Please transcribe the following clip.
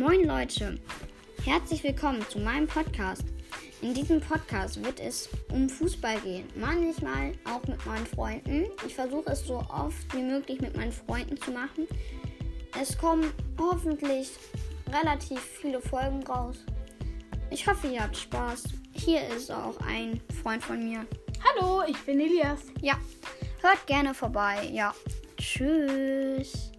Moin Leute, herzlich willkommen zu meinem Podcast. In diesem Podcast wird es um Fußball gehen, manchmal auch mit meinen Freunden. Ich versuche es so oft wie möglich mit meinen Freunden zu machen. Es kommen hoffentlich relativ viele Folgen raus. Ich hoffe, ihr habt Spaß. Hier ist auch ein Freund von mir. Hallo, ich bin Elias. Ja, hört gerne vorbei. Ja, tschüss.